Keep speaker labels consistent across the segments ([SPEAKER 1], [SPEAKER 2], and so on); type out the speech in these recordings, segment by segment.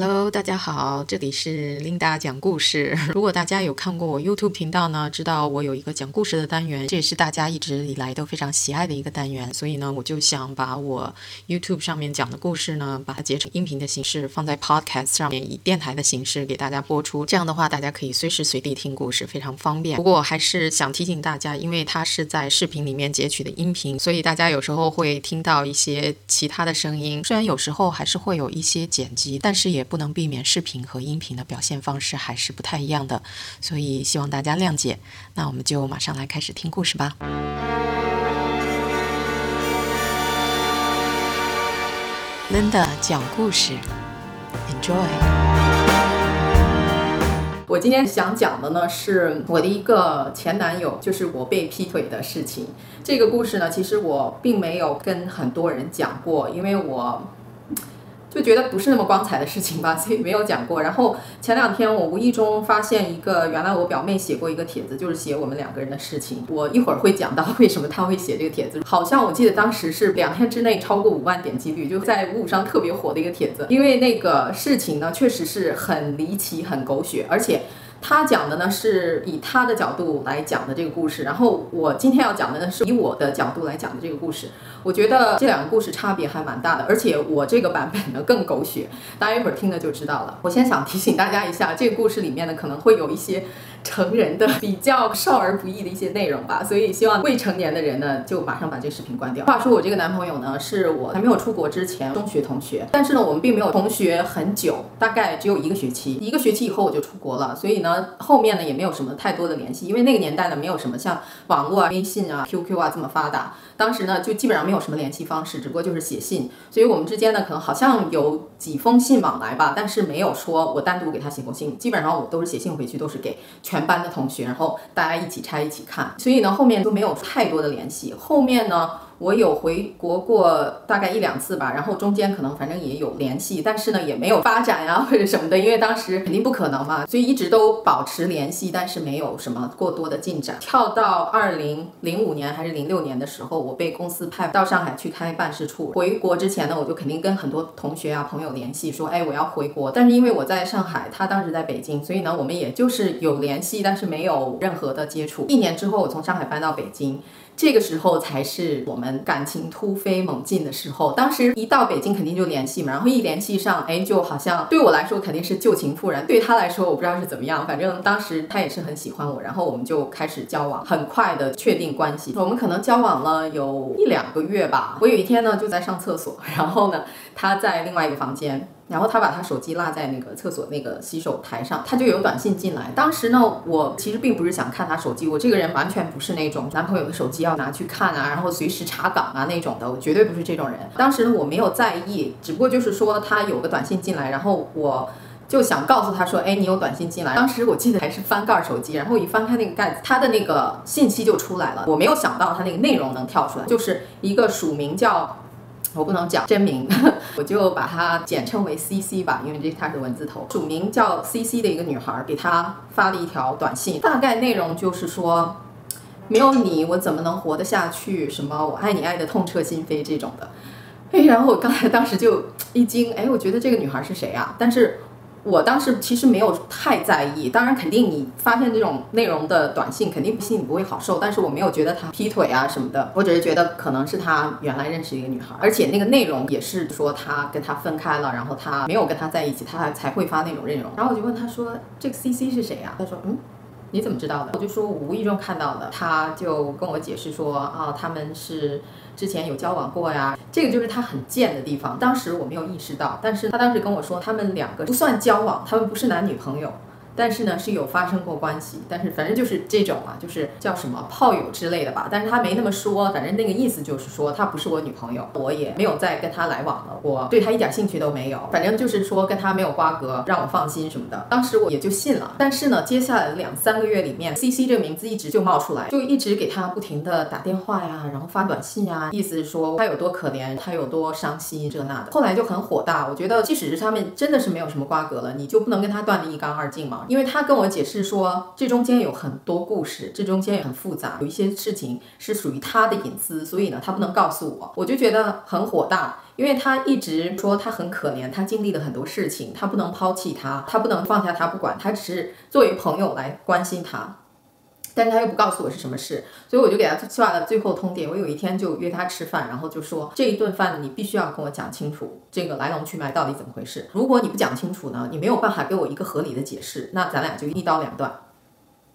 [SPEAKER 1] Hello，大家好，这里是 Linda 讲故事。如果大家有看过我 YouTube 频道呢，知道我有一个讲故事的单元，这也是大家一直以来都非常喜爱的一个单元。所以呢，我就想把我 YouTube 上面讲的故事呢，把它截成音频的形式，放在 Podcast 上面，以电台的形式给大家播出。这样的话，大家可以随时随地听故事，非常方便。不过还是想提醒大家，因为它是在视频里面截取的音频，所以大家有时候会听到一些其他的声音。虽然有时候还是会有一些剪辑，但是也不能避免视频和音频的表现方式还是不太一样的，所以希望大家谅解。那我们就马上来开始听故事吧。Linda 讲故事，Enjoy。
[SPEAKER 2] 我今天想讲的呢，是我的一个前男友，就是我被劈腿的事情。这个故事呢，其实我并没有跟很多人讲过，因为我。就觉得不是那么光彩的事情吧，所以没有讲过。然后前两天我无意中发现一个，原来我表妹写过一个帖子，就是写我们两个人的事情。我一会儿会讲到为什么她会写这个帖子。好像我记得当时是两天之内超过五万点击率，就在五五上特别火的一个帖子。因为那个事情呢，确实是很离奇、很狗血，而且。他讲的呢是以他的角度来讲的这个故事，然后我今天要讲的呢是以我的角度来讲的这个故事。我觉得这两个故事差别还蛮大的，而且我这个版本呢更狗血，大家一会儿听了就知道了。我先想提醒大家一下，这个故事里面呢可能会有一些。成人的比较少儿不宜的一些内容吧，所以希望未成年的人呢就马上把这个视频关掉。话说我这个男朋友呢是我还没有出国之前中学同学，但是呢我们并没有同学很久，大概只有一个学期。一个学期以后我就出国了，所以呢后面呢也没有什么太多的联系，因为那个年代呢没有什么像网络啊、微信啊、QQ 啊这么发达，当时呢就基本上没有什么联系方式，只不过就是写信。所以我们之间呢可能好像有几封信往来吧，但是没有说我单独给他写过信，基本上我都是写信回去，都是给。全班的同学，然后大家一起拆一起看，所以呢，后面都没有太多的联系。后面呢？我有回国过大概一两次吧，然后中间可能反正也有联系，但是呢也没有发展呀或者什么的，因为当时肯定不可能嘛，所以一直都保持联系，但是没有什么过多的进展。跳到二零零五年还是零六年的时候，我被公司派到上海去开办事处。回国之前呢，我就肯定跟很多同学啊朋友联系，说哎我要回国，但是因为我在上海，他当时在北京，所以呢我们也就是有联系，但是没有任何的接触。一年之后，我从上海搬到北京。这个时候才是我们感情突飞猛进的时候。当时一到北京肯定就联系嘛，然后一联系上，哎，就好像对我来说肯定是旧情复燃，对他来说我不知道是怎么样。反正当时他也是很喜欢我，然后我们就开始交往，很快的确定关系。我们可能交往了有一两个月吧。我有一天呢就在上厕所，然后呢他在另外一个房间。然后他把他手机落在那个厕所那个洗手台上，他就有短信进来。当时呢，我其实并不是想看他手机，我这个人完全不是那种男朋友的手机要拿去看啊，然后随时查岗啊那种的，我绝对不是这种人。当时呢，我没有在意，只不过就是说他有个短信进来，然后我就想告诉他说，哎，你有短信进来。当时我记得还是翻盖手机，然后一翻开那个盖子，他的那个信息就出来了。我没有想到他那个内容能跳出来，就是一个署名叫。我不能讲真名，我就把它简称为 C C 吧，因为这是它的文字头。署名叫 C C 的一个女孩给她发了一条短信，大概内容就是说，没有你我怎么能活得下去？什么我爱你爱的痛彻心扉这种的。哎，然后我刚才当时就一惊，哎，我觉得这个女孩是谁啊？但是。我当时其实没有太在意，当然肯定你发现这种内容的短信，肯定心里不会好受。但是我没有觉得他劈腿啊什么的，我只是觉得可能是他原来认识一个女孩，而且那个内容也是说他跟他分开了，然后他没有跟他在一起，他还才会发那种内容。然后我就问他说：“这个 C C 是谁呀？”他说：“嗯，你怎么知道的？”我就说我无意中看到的。他就跟我解释说：“啊，他们是。”之前有交往过呀，这个就是他很贱的地方。当时我没有意识到，但是他当时跟我说，他们两个不算交往，他们不是男女朋友。但是呢，是有发生过关系，但是反正就是这种啊，就是叫什么炮友之类的吧。但是他没那么说，反正那个意思就是说，她不是我女朋友，我也没有再跟她来往了，我对她一点兴趣都没有。反正就是说跟她没有瓜葛，让我放心什么的。当时我也就信了。但是呢，接下来两三个月里面，C C 这个名字一直就冒出来，就一直给她不停的打电话呀，然后发短信呀，意思是说她有多可怜，她有多伤心这那的。后来就很火大，我觉得即使是他们真的是没有什么瓜葛了，你就不能跟他断得一干二净吗？因为他跟我解释说，这中间有很多故事，这中间也很复杂，有一些事情是属于他的隐私，所以呢，他不能告诉我。我就觉得很火大，因为他一直说他很可怜，他经历了很多事情，他不能抛弃他，他不能放下他不管，他只是作为朋友来关心他。但是他又不告诉我是什么事，所以我就给他发了最后通牒。我有一天就约他吃饭，然后就说这一顿饭你必须要跟我讲清楚这个来龙去脉到底怎么回事。如果你不讲清楚呢，你没有办法给我一个合理的解释，那咱俩就一刀两断。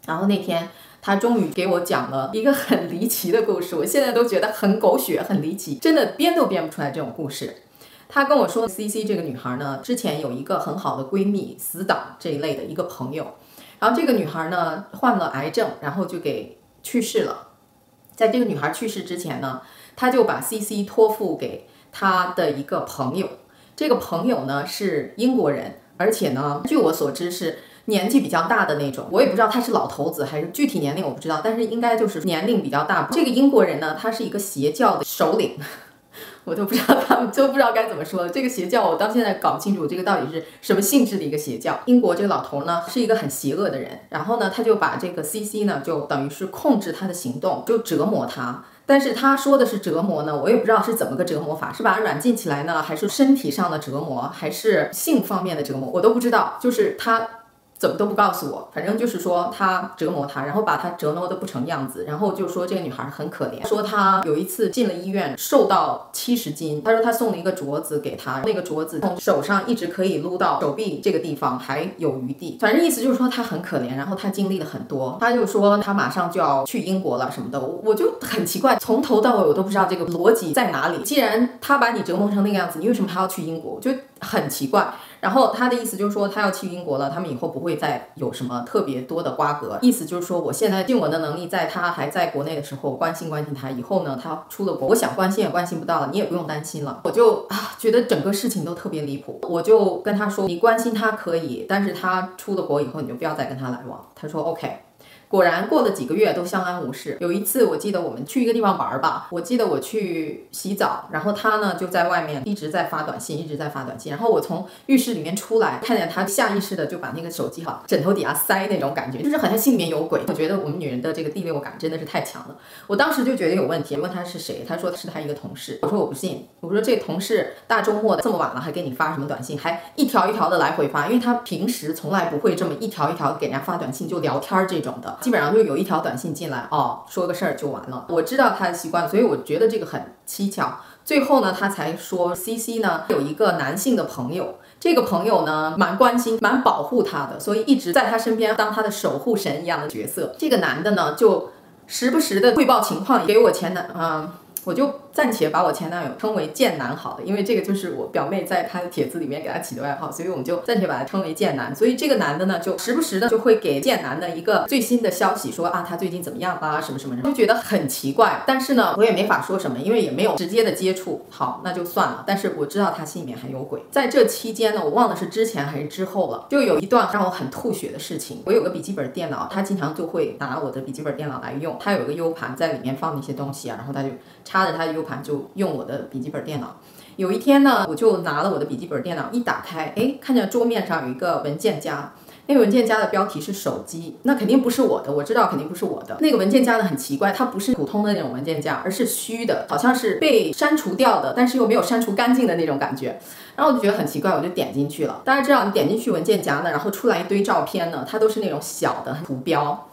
[SPEAKER 2] 然后那天他终于给我讲了一个很离奇的故事，我现在都觉得很狗血、很离奇，真的编都编不出来这种故事。他跟我说，C C 这个女孩呢，之前有一个很好的闺蜜、死党这一类的一个朋友。然后这个女孩呢患了癌症，然后就给去世了。在这个女孩去世之前呢，他就把 C C 托付给他的一个朋友。这个朋友呢是英国人，而且呢，据我所知是年纪比较大的那种。我也不知道他是老头子还是具体年龄我不知道，但是应该就是年龄比较大。这个英国人呢，他是一个邪教的首领。我都不知道他们都不知道该怎么说了。这个邪教我到现在搞不清楚，这个到底是什么性质的一个邪教。英国这个老头呢是一个很邪恶的人，然后呢他就把这个 C C 呢就等于是控制他的行动，就折磨他。但是他说的是折磨呢，我也不知道是怎么个折磨法，是把他软禁起来呢，还是身体上的折磨，还是性方面的折磨，我都不知道。就是他。怎么都不告诉我，反正就是说他折磨她，然后把她折磨的不成样子，然后就说这个女孩很可怜，说她有一次进了医院，瘦到七十斤。他说他送了一个镯子给她，那个镯子从手上一直可以撸到手臂这个地方还有余地，反正意思就是说她很可怜，然后她经历了很多。他就说他马上就要去英国了什么的，我就很奇怪，从头到尾我都不知道这个逻辑在哪里。既然他把你折磨成那个样子，你为什么还要去英国？就很奇怪。然后他的意思就是说，他要去英国了，他们以后不会再有什么特别多的瓜葛。意思就是说，我现在尽我的能力，在他还在国内的时候关心关心他。以后呢，他出了国，我想关心也关心不到了，你也不用担心了。我就啊，觉得整个事情都特别离谱。我就跟他说，你关心他可以，但是他出了国以后，你就不要再跟他来往。他说 OK。果然过了几个月都相安无事。有一次我记得我们去一个地方玩吧，我记得我去洗澡，然后他呢就在外面一直在发短信，一直在发短信。然后我从浴室里面出来，看见他下意识的就把那个手机哈枕头底下塞那种感觉，就是好像心里面有鬼。我觉得我们女人的这个第六感真的是太强了。我当时就觉得有问题，问他是谁，他说是他一个同事。我说我不信，我说这同事大周末的这么晚了还给你发什么短信，还一条一条的来回发，因为他平时从来不会这么一条一条给人家发短信就聊天这种的。基本上就有一条短信进来，哦，说个事儿就完了。我知道他的习惯，所以我觉得这个很蹊跷。最后呢，他才说，C C 呢有一个男性的朋友，这个朋友呢蛮关心、蛮保护他的，所以一直在他身边当他的守护神一样的角色。这个男的呢，就时不时的汇报情况给我前男，啊。我就暂且把我前男友称为贱男好了，因为这个就是我表妹在她的帖子里面给他起的外号，所以我们就暂且把他称为贱男。所以这个男的呢，就时不时的就会给贱男的一个最新的消息，说啊他最近怎么样啊什么什么，就觉得很奇怪。但是呢，我也没法说什么，因为也没有直接的接触。好，那就算了。但是我知道他心里面还有鬼。在这期间呢，我忘了是之前还是之后了，就有一段让我很吐血的事情。我有个笔记本电脑，他经常就会拿我的笔记本电脑来用，他有个 U 盘在里面放那些东西啊，然后他就。插着他的 U 盘就用我的笔记本电脑。有一天呢，我就拿了我的笔记本电脑一打开，哎，看见桌面上有一个文件夹，那个文件夹的标题是手机，那肯定不是我的，我知道肯定不是我的。那个文件夹呢很奇怪，它不是普通的那种文件夹，而是虚的，好像是被删除掉的，但是又没有删除干净的那种感觉。然后我就觉得很奇怪，我就点进去了。大家知道，你点进去文件夹呢，然后出来一堆照片呢，它都是那种小的图标。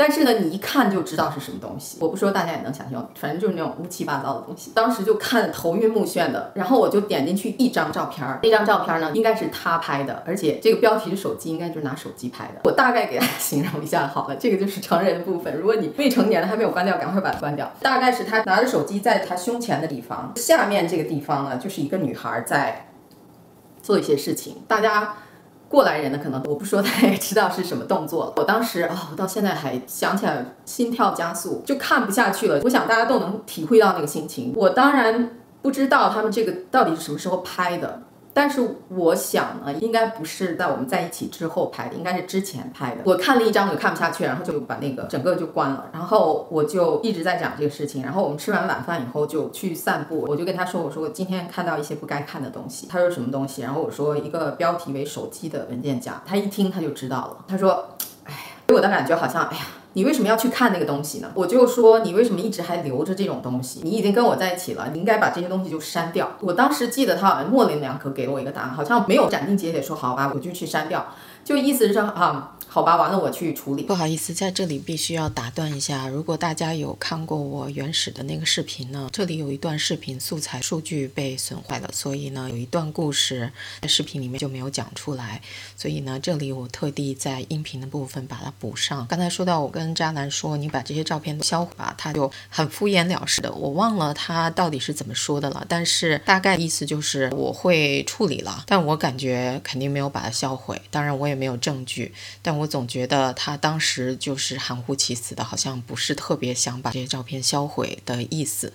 [SPEAKER 2] 但是呢，你一看就知道是什么东西。我不说，大家也能想象，反正就是那种乌七八糟的东西。当时就看头晕目眩的，然后我就点进去一张照片儿，那张照片呢应该是他拍的，而且这个标题是手机，应该就是拿手机拍的。我大概给大家 形容一下好了，这个就是成人的部分。如果你未成年的还没有关掉，赶快把它关掉。大概是他拿着手机在他胸前的地方，下面这个地方呢就是一个女孩在做一些事情，大家。过来人的，可能我不说他也知道是什么动作。我当时啊，我到现在还想起来，心跳加速，就看不下去了。我想大家都能体会到那个心情。我当然不知道他们这个到底是什么时候拍的，但是我想呢，应该不是在我们在一起之后拍的，应该是之前拍的。我看了一张我就看不下去，然后就把那个整个就关了。然后我就一直在讲这个事情。然后我们吃完晚饭以后就去散步，我就跟他说：“我说我今天看到一些不该看的东西。”他说什么东西？然后我说一个标题为“手机的文件夹”。他一听他就知道了。他说：“哎，给我的感觉好像，哎呀。”你为什么要去看那个东西呢？我就说你为什么一直还留着这种东西？你已经跟我在一起了，你应该把这些东西就删掉。我当时记得他好像模棱两可给了我一个答案，好像没有斩钉截铁说好吧，我就去删掉，就意思是说啊。好吧，完了我去处理。
[SPEAKER 1] 不好意思，在这里必须要打断一下。如果大家有看过我原始的那个视频呢，这里有一段视频素材数据被损坏了，所以呢有一段故事在视频里面就没有讲出来。所以呢，这里我特地在音频的部分把它补上。刚才说到我跟渣男说你把这些照片都销毁吧，他就很敷衍了事的。我忘了他到底是怎么说的了，但是大概意思就是我会处理了，但我感觉肯定没有把它销毁。当然我也没有证据，但。我总觉得他当时就是含糊其辞的，好像不是特别想把这些照片销毁的意思。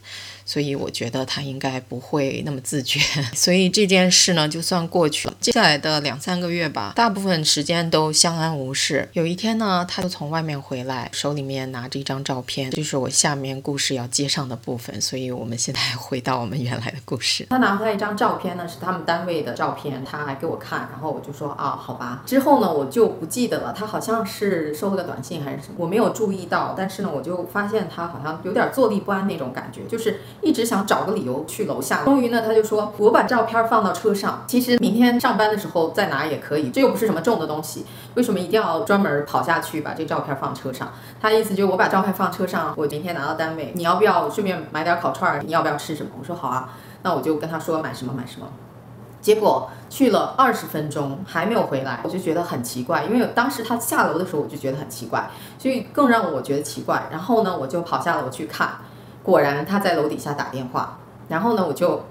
[SPEAKER 1] 所以我觉得他应该不会那么自觉，所以这件事呢就算过去了。接下来的两三个月吧，大部分时间都相安无事。有一天呢，他就从外面回来，手里面拿着一张照片，就是我下面故事要接上的部分。所以我们现在回到我们原来的故事。
[SPEAKER 2] 他拿回来一张照片呢，是他们单位的照片，他还给我看，然后我就说啊，好吧。之后呢，我就不记得了，他好像是收了个短信还是什么，我没有注意到。但是呢，我就发现他好像有点坐立不安那种感觉，就是。一直想找个理由去楼下，终于呢，他就说我把照片放到车上，其实明天上班的时候再拿也可以，这又不是什么重的东西，为什么一定要专门跑下去把这照片放车上？他的意思就是我把照片放车上，我明天拿到单位，你要不要顺便买点烤串？你要不要吃什么？我说好啊，那我就跟他说买什么买什么。结果去了二十分钟还没有回来，我就觉得很奇怪，因为当时他下楼的时候我就觉得很奇怪，所以更让我觉得奇怪。然后呢，我就跑下楼去看。果然他在楼底下打电话，然后呢，我就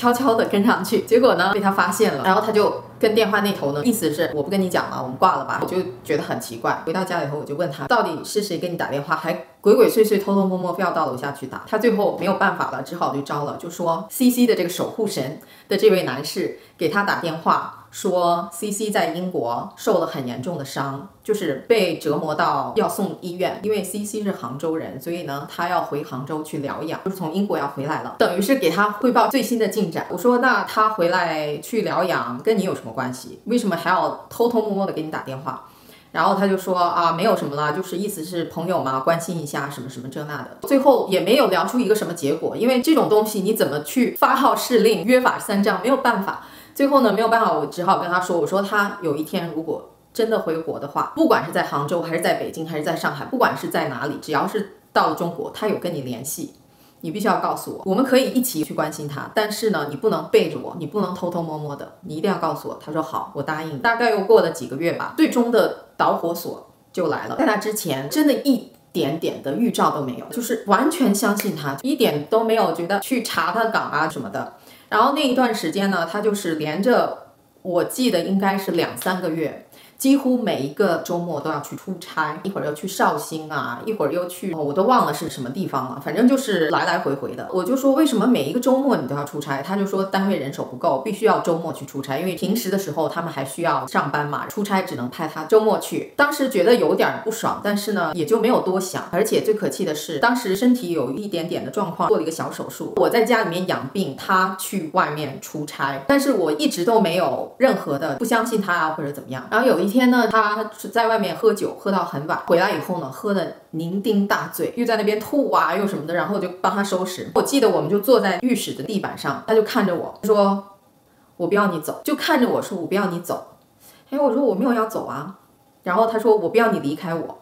[SPEAKER 2] 悄悄的跟上去，结果呢被他发现了，然后他就跟电话那头呢，意思是我不跟你讲了，我们挂了吧，我就觉得很奇怪。回到家以后，我就问他到底是谁给你打电话，还鬼鬼祟祟、偷偷摸摸非要到楼下去打。他最后没有办法了，只好就招了，就说 C C 的这个守护神的这位男士给他打电话。说 C C 在英国受了很严重的伤，就是被折磨到要送医院。因为 C C 是杭州人，所以呢，他要回杭州去疗养，就是从英国要回来了，等于是给他汇报最新的进展。我说，那他回来去疗养跟你有什么关系？为什么还要偷偷摸摸的给你打电话？然后他就说啊，没有什么了，就是意思是朋友嘛，关心一下什么什么这那的。最后也没有聊出一个什么结果，因为这种东西你怎么去发号施令、约法三章，没有办法。最后呢，没有办法，我只好跟他说：“我说他有一天如果真的回国的话，不管是在杭州还是在北京还是在上海，不管是在哪里，只要是到了中国，他有跟你联系，你必须要告诉我，我们可以一起去关心他。但是呢，你不能背着我，你不能偷偷摸摸的，你一定要告诉我。”他说：“好，我答应。”大概又过了几个月吧，最终的导火索就来了。在那之前，真的一点点的预兆都没有，就是完全相信他，一点都没有觉得去查他岗啊什么的。然后那一段时间呢，他就是连着，我记得应该是两三个月。几乎每一个周末都要去出差，一会儿又去绍兴啊，一会儿又去，我都忘了是什么地方了。反正就是来来回回的。我就说为什么每一个周末你都要出差？他就说单位人手不够，必须要周末去出差，因为平时的时候他们还需要上班嘛，出差只能派他周末去。当时觉得有点不爽，但是呢也就没有多想。而且最可气的是，当时身体有一点点的状况，做了一个小手术。我在家里面养病，他去外面出差，但是我一直都没有任何的不相信他啊或者怎么样。然后有一。天呢，他是在外面喝酒，喝到很晚，回来以后呢，喝的酩酊大醉，又在那边吐啊，又什么的，然后我就帮他收拾。我记得我们就坐在浴室的地板上，他就看着我说：“我不要你走。”就看着我说：“我不要你走。”哎，我说我没有要走啊。然后他说：“我不要你离开我。”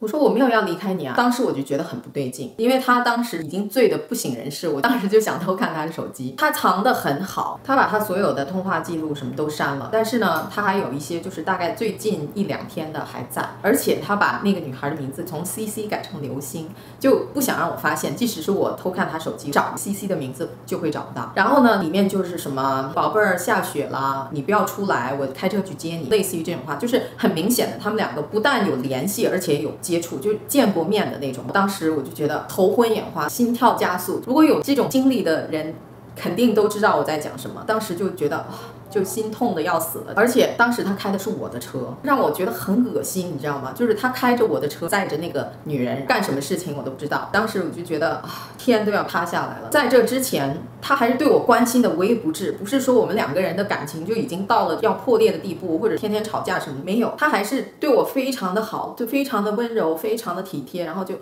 [SPEAKER 2] 我说我没有要离开你啊！当时我就觉得很不对劲，因为他当时已经醉得不省人事，我当时就想偷看他的手机。他藏得很好，他把他所有的通话记录什么都删了，但是呢，他还有一些就是大概最近一两天的还在，而且他把那个女孩的名字从 C C 改成刘星，就不想让我发现，即使是我偷看他手机找 C C 的名字就会找不到。然后呢，里面就是什么宝贝儿下雪了，你不要出来，我开车去接你，类似于这种话，就是很明显的，他们两个不但有联系，而且有。接触就见过面的那种，当时我就觉得头昏眼花，心跳加速。如果有这种经历的人。肯定都知道我在讲什么。当时就觉得啊。就心痛的要死了，而且当时他开的是我的车，让我觉得很恶心，你知道吗？就是他开着我的车，载着那个女人干什么事情我都不知道。当时我就觉得啊，天都要塌下来了。在这之前，他还是对我关心的无微不至，不是说我们两个人的感情就已经到了要破裂的地步，或者天天吵架什么没有，他还是对我非常的好，就非常的温柔，非常的体贴，然后就。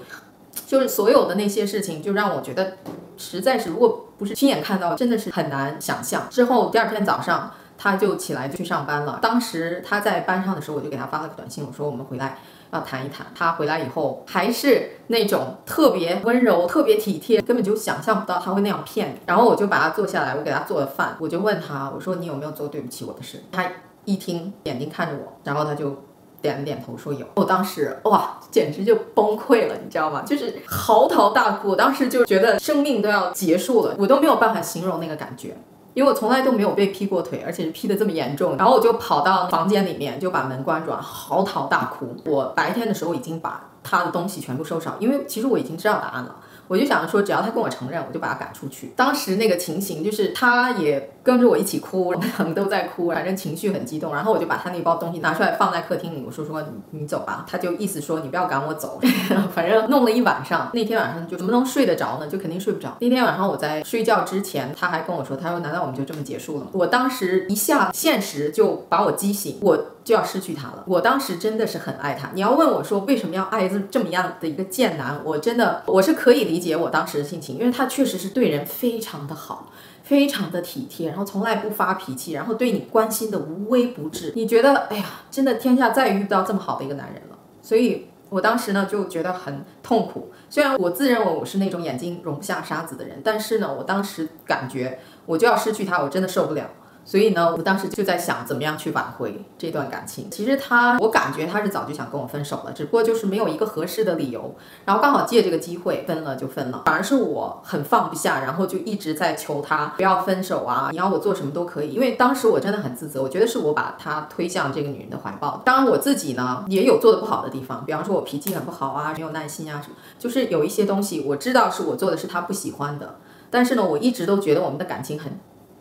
[SPEAKER 2] 就是所有的那些事情，就让我觉得，实在是如果不是亲眼看到，真的是很难想象。之后第二天早上，他就起来去上班了。当时他在班上的时候，我就给他发了个短信，我说我们回来要谈一谈。他回来以后还是那种特别温柔、特别体贴，根本就想象不到他会那样骗你。然后我就把他坐下来，我给他做了饭，我就问他，我说你有没有做对不起我的事？他一听，眼睛看着我，然后他就。点了点头，说有。我当时哇，简直就崩溃了，你知道吗？就是嚎啕大哭。我当时就觉得生命都要结束了，我都没有办法形容那个感觉，因为我从来都没有被劈过腿，而且是劈的这么严重。然后我就跑到房间里面，就把门关住，嚎啕大哭。我白天的时候已经把他的东西全部收拾好，因为其实我已经知道答案了。我就想着说，只要他跟我承认，我就把他赶出去。当时那个情形就是，他也跟着我一起哭，我们都在哭，反正情绪很激动。然后我就把他那包东西拿出来放在客厅里，我说说你走吧。他就意思说你不要赶我走。反正弄了一晚上，那天晚上就怎么能睡得着呢？就肯定睡不着。那天晚上我在睡觉之前，他还跟我说，他说难道我们就这么结束了吗？我当时一下现实就把我激醒，我。就要失去他了。我当时真的是很爱他。你要问我说为什么要爱这这么样的一个贱男，我真的我是可以理理解我当时的心情，因为他确实是对人非常的好，非常的体贴，然后从来不发脾气，然后对你关心的无微不至。你觉得，哎呀，真的天下再也遇不到这么好的一个男人了。所以我当时呢就觉得很痛苦。虽然我自认为我是那种眼睛容不下沙子的人，但是呢，我当时感觉我就要失去他，我真的受不了。所以呢，我当时就在想怎么样去挽回这段感情。其实他，我感觉他是早就想跟我分手了，只不过就是没有一个合适的理由。然后刚好借这个机会分了就分了，反而是我很放不下，然后就一直在求他不要分手啊，你要我做什么都可以。因为当时我真的很自责，我觉得是我把他推向这个女人的怀抱。当然我自己呢也有做的不好的地方，比方说我脾气很不好啊，没有耐心啊什么，就是有一些东西我知道是我做的是他不喜欢的，但是呢，我一直都觉得我们的感情很。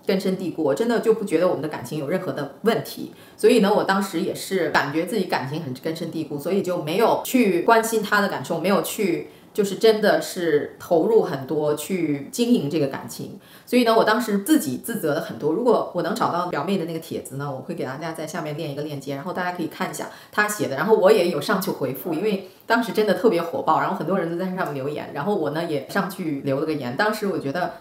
[SPEAKER 2] 根深蒂固，我真的就不觉得我们的感情有任何的问题，所以呢，我当时也是感觉自己感情很根深蒂固，所以就没有去关心他的感受，没有去就是真的是投入很多去经营这个感情，所以呢，我当时自己自责了很多。如果我能找到表妹的那个帖子呢，我会给大家在下面链一个链接，然后大家可以看一下她写的，然后我也有上去回复，因为当时真的特别火爆，然后很多人都在上面留言，然后我呢也上去留了个言，当时我觉得。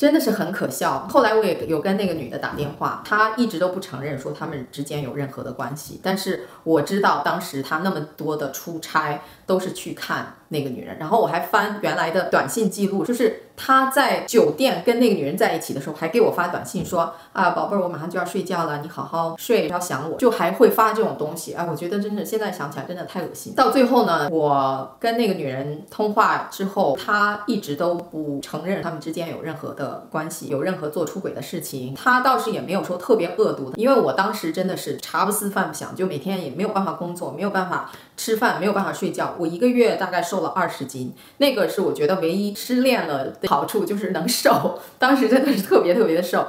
[SPEAKER 2] 真的是很可笑。后来我也有跟那个女的打电话，她一直都不承认说他们之间有任何的关系。但是我知道当时她那么多的出差都是去看那个女人，然后我还翻原来的短信记录，就是她在酒店跟那个女人在一起的时候，还给我发短信说啊，宝贝儿，我马上就要睡觉了，你好好睡，不要想我，就还会发这种东西。哎，我觉得真的现在想起来真的太恶心。到最后呢，我跟那个女人通话之后，她一直都不承认他们之间有任何的。关系有任何做出轨的事情，他倒是也没有说特别恶毒的，因为我当时真的是茶不思饭不想，就每天也没有办法工作，没有办法吃饭，没有办法睡觉。我一个月大概瘦了二十斤，那个是我觉得唯一失恋了的好处，就是能瘦。当时真的是特别特别的瘦。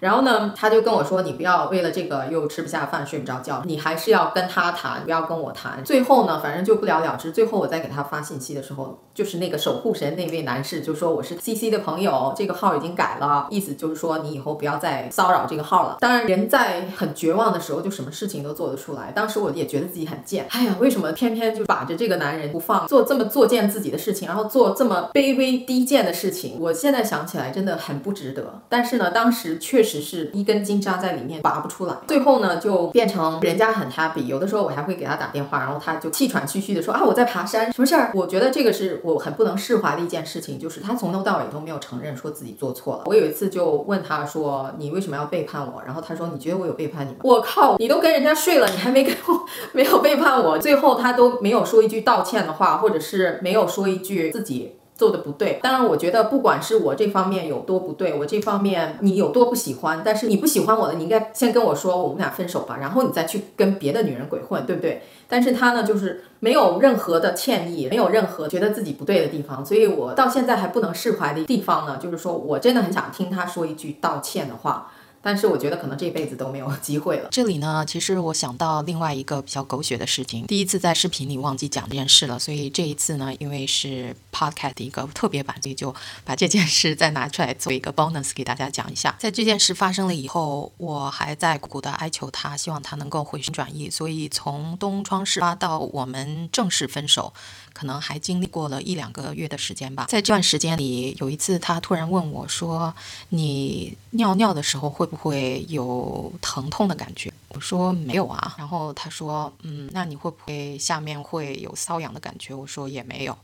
[SPEAKER 2] 然后呢，他就跟我说：“你不要为了这个又吃不下饭、睡不着觉，你还是要跟他谈，不要跟我谈。”最后呢，反正就不了了之。最后我再给他发信息的时候，就是那个守护神那位男士就说：“我是 C C 的朋友，这个号已经改了，意思就是说你以后不要再骚扰这个号了。”当然，人在很绝望的时候，就什么事情都做得出来。当时我也觉得自己很贱，哎呀，为什么偏偏就把着这个男人不放，做这么作贱自己的事情，然后做这么卑微低贱的事情？我现在想起来真的很不值得。但是呢，当时确实。只是一根筋扎在里面拔不出来，最后呢就变成人家很 happy，有的时候我还会给他打电话，然后他就气喘吁吁的说啊我在爬山，什么事儿？我觉得这个是我很不能释怀的一件事情，就是他从头到尾都没有承认说自己做错了。我有一次就问他说你为什么要背叛我？然后他说你觉得我有背叛你吗？我靠，你都跟人家睡了，你还没跟我没有背叛我？最后他都没有说一句道歉的话，或者是没有说一句自己。
[SPEAKER 3] 做的不对。当然，我觉得不管是我这方面有多不对，我这方面你有多不喜欢，但是你不喜欢我的，你应该先跟我说，我们俩分手吧，然后你再去跟别的女人鬼混，对不对？但是他呢，就是没有任何的歉意，没有任何觉得自己不对的地方，所以我到现在还不能释怀的地方呢，就是说我真的很想听他说一句道歉的话。但是我觉得可能这辈子都没有机会了。
[SPEAKER 2] 这里呢，其实我想到另外一个比较狗血的事情。第一次在视频里忘记讲这件事了，所以这一次呢，因为是 podcast 一个特别版，所以就把这件事再拿出来做一个 bonus 给大家讲一下。在这件事发生了以后，我还在苦苦的哀求他，希望他能够回心转意。所以从东窗事发到我们正式分手。可能还经历过了一两个月的时间吧。在这段时间里，有一次他突然问我说：“你尿尿的时候会不会有疼痛的感觉？”我说：“没有啊。”然后他说：“嗯，那你会不会下面会有瘙痒的感觉？”我说：“也没有。”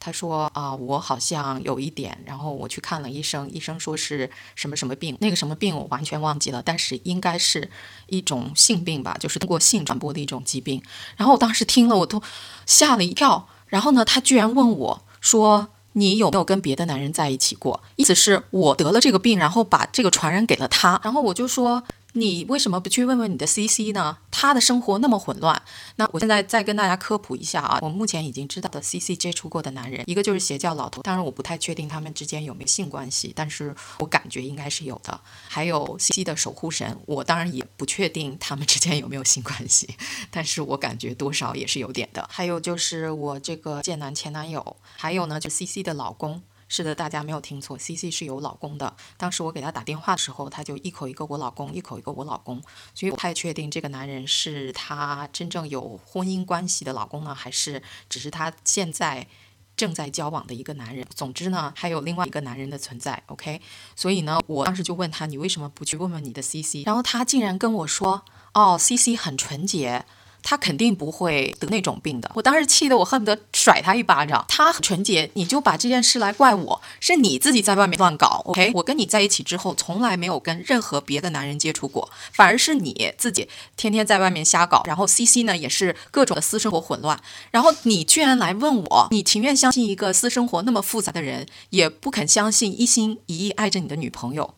[SPEAKER 2] 他说：“啊，我好像有一点。”然后我去看了医生，医生说是什么什么病，那个什么病我完全忘记了，但是应该是一种性病吧，就是通过性传播的一种疾病。然后我当时听了，我都吓了一跳。然后呢，他居然问我说：“你有没有跟别的男人在一起过？”意思是我得了这个病，然后把这个传染给了他。然后我就说。你为什么不去问问你的 CC 呢？他的生活那么混乱。那我现在再跟大家科普一下啊，我目前已经知道的 CC 接触过的男人，一个就是邪教老头，当然我不太确定他们之间有没有性关系，但是我感觉应该是有的。还有 CC 的守护神，我当然也不确定他们之间有没有性关系，但是我感觉多少也是有点的。还有就是我这个贱男前男友，还有呢就 CC 的老公。是的，大家没有听错，C C 是有老公的。当时我给他打电话的时候，他就一口一个我老公，一口一个我老公，所以我不太确定这个男人是他真正有婚姻关系的老公呢，还是只是他现在正在交往的一个男人。总之呢，还有另外一个男人的存在。OK，所以呢，我当时就问他，你为什么不去问问你的 C C？然后他竟然跟我说，哦，C C 很纯洁。他肯定不会得那种病的。我当时气得我恨不得甩他一巴掌。他很纯洁，你就把这件事来怪我，是你自己在外面乱搞。OK，我跟你在一起之后，从来没有跟任何别的男人接触过，反而是你自己天天在外面瞎搞。然后 CC 呢，也是各种的私生活混乱。然后你居然来问我，你情愿相信一个私生活那么复杂的人，也不肯相信一心一意爱着你的女朋友。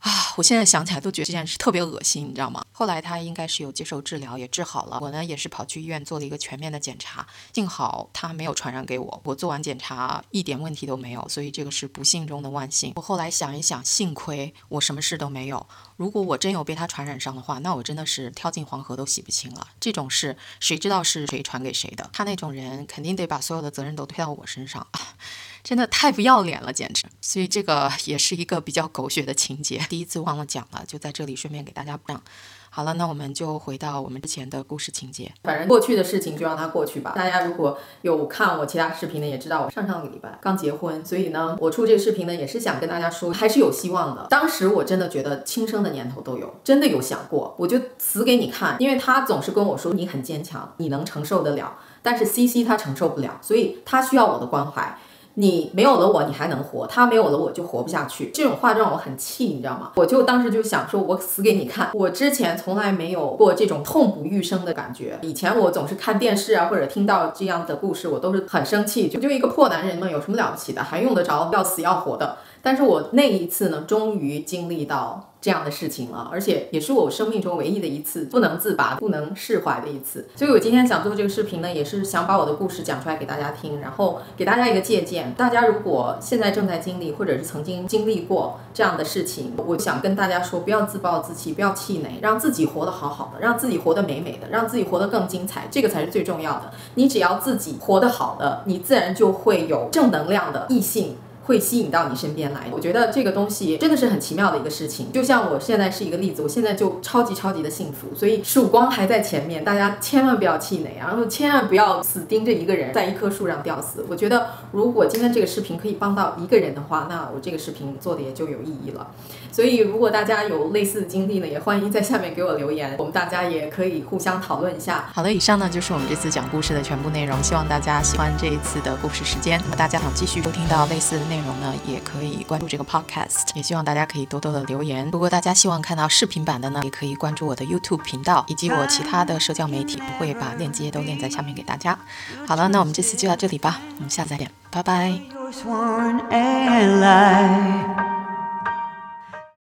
[SPEAKER 2] 啊，我现在想起来都觉得这件事特别恶心，你知道吗？后来他应该是有接受治疗，也治好了。我呢也是跑去医院做了一个全面的检查，幸好他没有传染给我。我做完检查一点问题都没有，所以这个是不幸中的万幸。我后来想一想，幸亏我什么事都没有。如果我真有被他传染上的话，那我真的是跳进黄河都洗不清了。这种事谁知道是谁传给谁的？他那种人肯定得把所有的责任都推到我身上！真的太不要脸了，简直！所以这个也是一个比较狗血的情节，第一次忘了讲了，就在这里顺便给大家讲。好了，那我们就回到我们之前的故事情节。
[SPEAKER 3] 反正过去的事情就让它过去吧。大家如果有看我其他视频的，也知道我上上个礼拜刚结婚，所以呢，我出这个视频呢，也是想跟大家说，还是有希望的。当时我真的觉得轻生的念头都有，真的有想过，我就死给你看。因为他总是跟我说你很坚强，你能承受得了，但是 C C 他承受不了，所以他需要我的关怀。你没有了我，你还能活；他没有了我，就活不下去。这种话让我很气，你知道吗？我就当时就想说，我死给你看。我之前从来没有过这种痛不欲生的感觉。以前我总是看电视啊，或者听到这样的故事，我都是很生气。就就一个破男人嘛，有什么了不起的？还用得着要死要活的？但是我那一次呢，终于经历到这样的事情了，而且也是我生命中唯一的一次不能自拔、不能释怀的一次。所以我今天想做这个视频呢，也是想把我的故事讲出来给大家听，然后给大家一个借鉴。大家如果现在正在经历，或者是曾经经历过这样的事情，我想跟大家说，不要自暴自弃，不要气馁，让自己活得好好的，让自己活得美美的，让自己活得更精彩，这个才是最重要的。你只要自己活得好的，你自然就会有正能量的异性。会吸引到你身边来，我觉得这个东西真的是很奇妙的一个事情。就像我现在是一个例子，我现在就超级超级的幸福，所以曙光还在前面，大家千万不要气馁啊，然后千万不要死盯着一个人在一棵树上吊死。我觉得如果今天这个视频可以帮到一个人的话，那我这个视频做的也就有意义了。所以如果大家有类似的经历呢，也欢迎在下面给我留言，我们大家也可以互相讨论一下。
[SPEAKER 2] 好的，以上呢就是我们这次讲故事的全部内容，希望大家喜欢这一次的故事时间。大家想继续收听到类似的内。内容呢，也可以关注这个 podcast。也希望大家可以多多的留言。如果大家希望看到视频版的呢，也可以关注我的 YouTube 频道以及我其他的社交媒体，我会把链接都链在下面给大家。好了，那我们这次就到这里吧，我们下次再见，拜拜。